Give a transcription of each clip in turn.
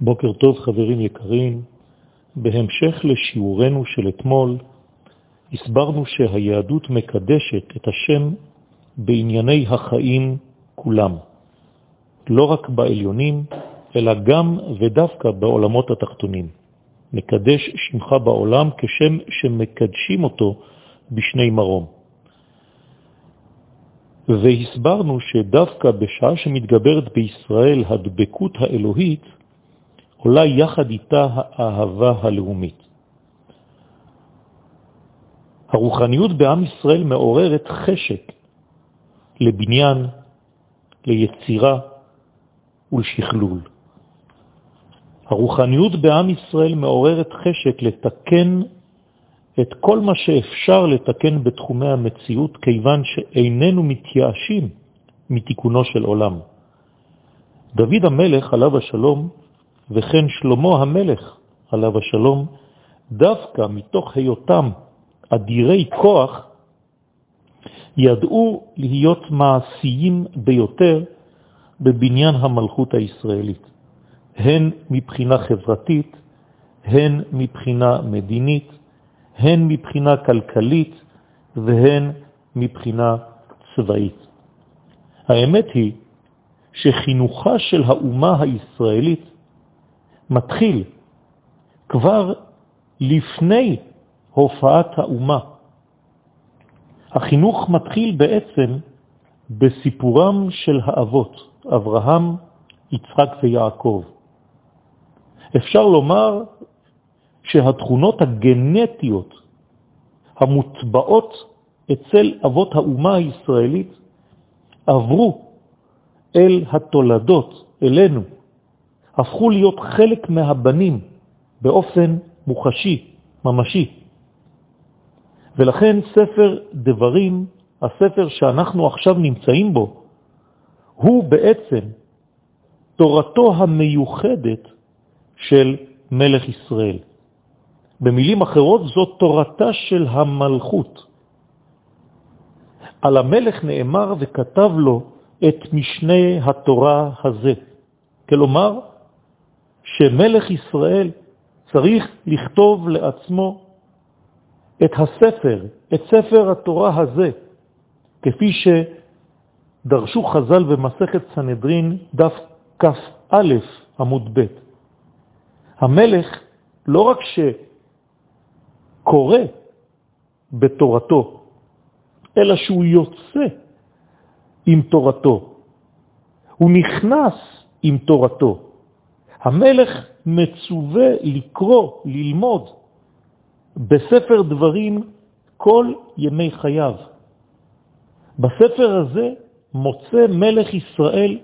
בוקר טוב חברים יקרים, בהמשך לשיעורנו של אתמול, הסברנו שהיהדות מקדשת את השם בענייני החיים כולם, לא רק בעליונים, אלא גם ודווקא בעולמות התחתונים. מקדש שמך בעולם כשם שמקדשים אותו בשני מרום. והסברנו שדווקא בשעה שמתגברת בישראל הדבקות האלוהית, עולה יחד איתה האהבה הלאומית. הרוחניות בעם ישראל מעוררת חשק לבניין, ליצירה ולשכלול. הרוחניות בעם ישראל מעוררת חשק לתקן את כל מה שאפשר לתקן בתחומי המציאות, כיוון שאיננו מתייאשים מתיקונו של עולם. דוד המלך, עליו השלום, וכן שלמה המלך, עליו השלום, דווקא מתוך היותם אדירי כוח, ידעו להיות מעשיים ביותר בבניין המלכות הישראלית, הן מבחינה חברתית, הן מבחינה מדינית, הן מבחינה כלכלית והן מבחינה צבאית. האמת היא שחינוכה של האומה הישראלית מתחיל כבר לפני הופעת האומה. החינוך מתחיל בעצם בסיפורם של האבות, אברהם, יצחק ויעקב. אפשר לומר שהתכונות הגנטיות המוטבעות אצל אבות האומה הישראלית עברו אל התולדות, אלינו, הפכו להיות חלק מהבנים באופן מוחשי, ממשי. ולכן ספר דברים, הספר שאנחנו עכשיו נמצאים בו, הוא בעצם תורתו המיוחדת של מלך ישראל. במילים אחרות, זאת תורתה של המלכות. על המלך נאמר וכתב לו את משנה התורה הזה. כלומר, שמלך ישראל צריך לכתוב לעצמו את הספר, את ספר התורה הזה, כפי שדרשו חז"ל במסכת סנהדרין דף כ"א עמוד ב'. המלך לא רק שקורא בתורתו, אלא שהוא יוצא עם תורתו, הוא נכנס עם תורתו. המלך מצווה לקרוא, ללמוד בספר דברים כל ימי חייו. בספר הזה מוצא מלך ישראל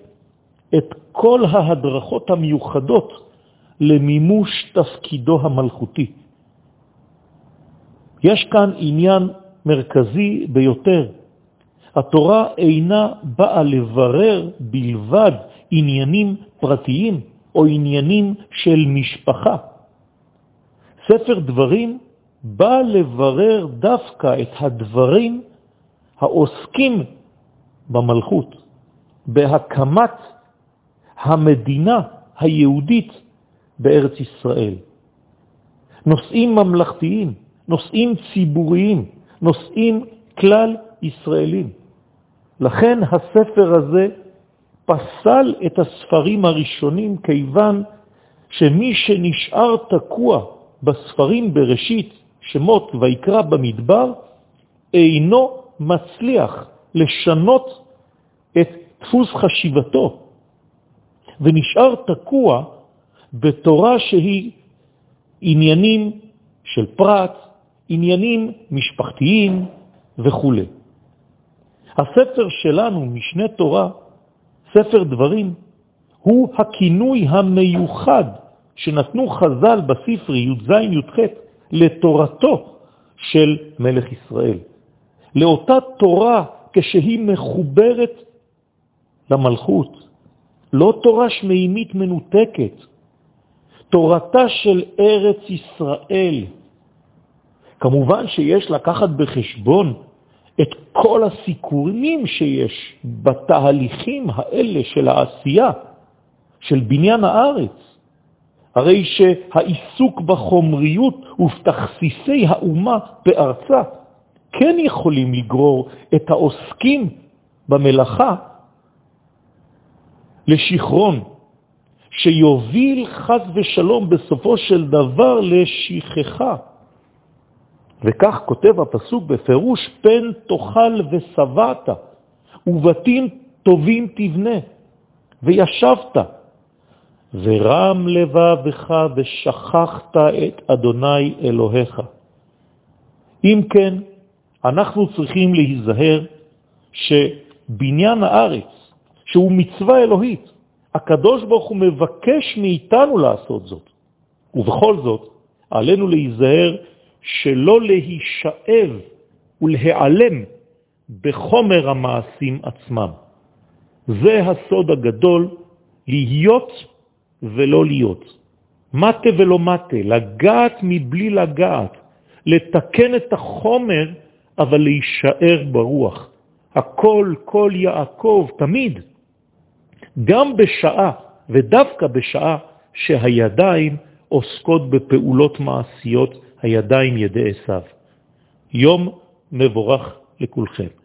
את כל ההדרכות המיוחדות למימוש תפקידו המלכותי. יש כאן עניין מרכזי ביותר. התורה אינה באה לברר בלבד עניינים פרטיים או עניינים של משפחה. ספר דברים בא לברר דווקא את הדברים העוסקים במלכות, בהקמת המדינה היהודית בארץ ישראל. נושאים ממלכתיים, נושאים ציבוריים, נושאים כלל ישראלים. לכן הספר הזה פסל את הספרים הראשונים כיוון שמי שנשאר תקוע בספרים בראשית, שמות ויקרא במדבר, אינו מצליח לשנות את דפוס חשיבתו, ונשאר תקוע בתורה שהיא עניינים של פרט, עניינים משפחתיים וכו'. הספר שלנו, משנה תורה, ספר דברים, הוא הכינוי המיוחד שנתנו חז"ל בספרי י"ז י"ח לתורתו של מלך ישראל. לאותה תורה כשהיא מחוברת למלכות, לא תורה שמימית מנותקת, תורתה של ארץ ישראל. כמובן שיש לקחת בחשבון את כל הסיכונים שיש בתהליכים האלה של העשייה, של בניין הארץ. הרי שהעיסוק בחומריות ובתכסיסי האומה בארצה כן יכולים לגרור את העוסקים במלאכה לשכרון, שיוביל חז ושלום בסופו של דבר לשכחה. וכך כותב הפסוק בפירוש, פן תאכל ושבעת, ובתים טובים תבנה, וישבת, ורם לבבך ושכחת את אדוני אלוהיך. אם כן, אנחנו צריכים להיזהר שבניין הארץ, שהוא מצווה אלוהית, הקדוש ברוך הוא מבקש מאיתנו לעשות זאת. ובכל זאת, עלינו להיזהר שלא להישאב ולהיעלם בחומר המעשים עצמם. זה הסוד הגדול, להיות ולא להיות. מטה ולא מטה, לגעת מבלי לגעת, לתקן את החומר, אבל להישאר ברוח. הכל, כל יעקב, תמיד. גם בשעה, ודווקא בשעה, שהידיים עוסקות בפעולות מעשיות, הידיים ידי עשיו. יום מבורך לכולכם.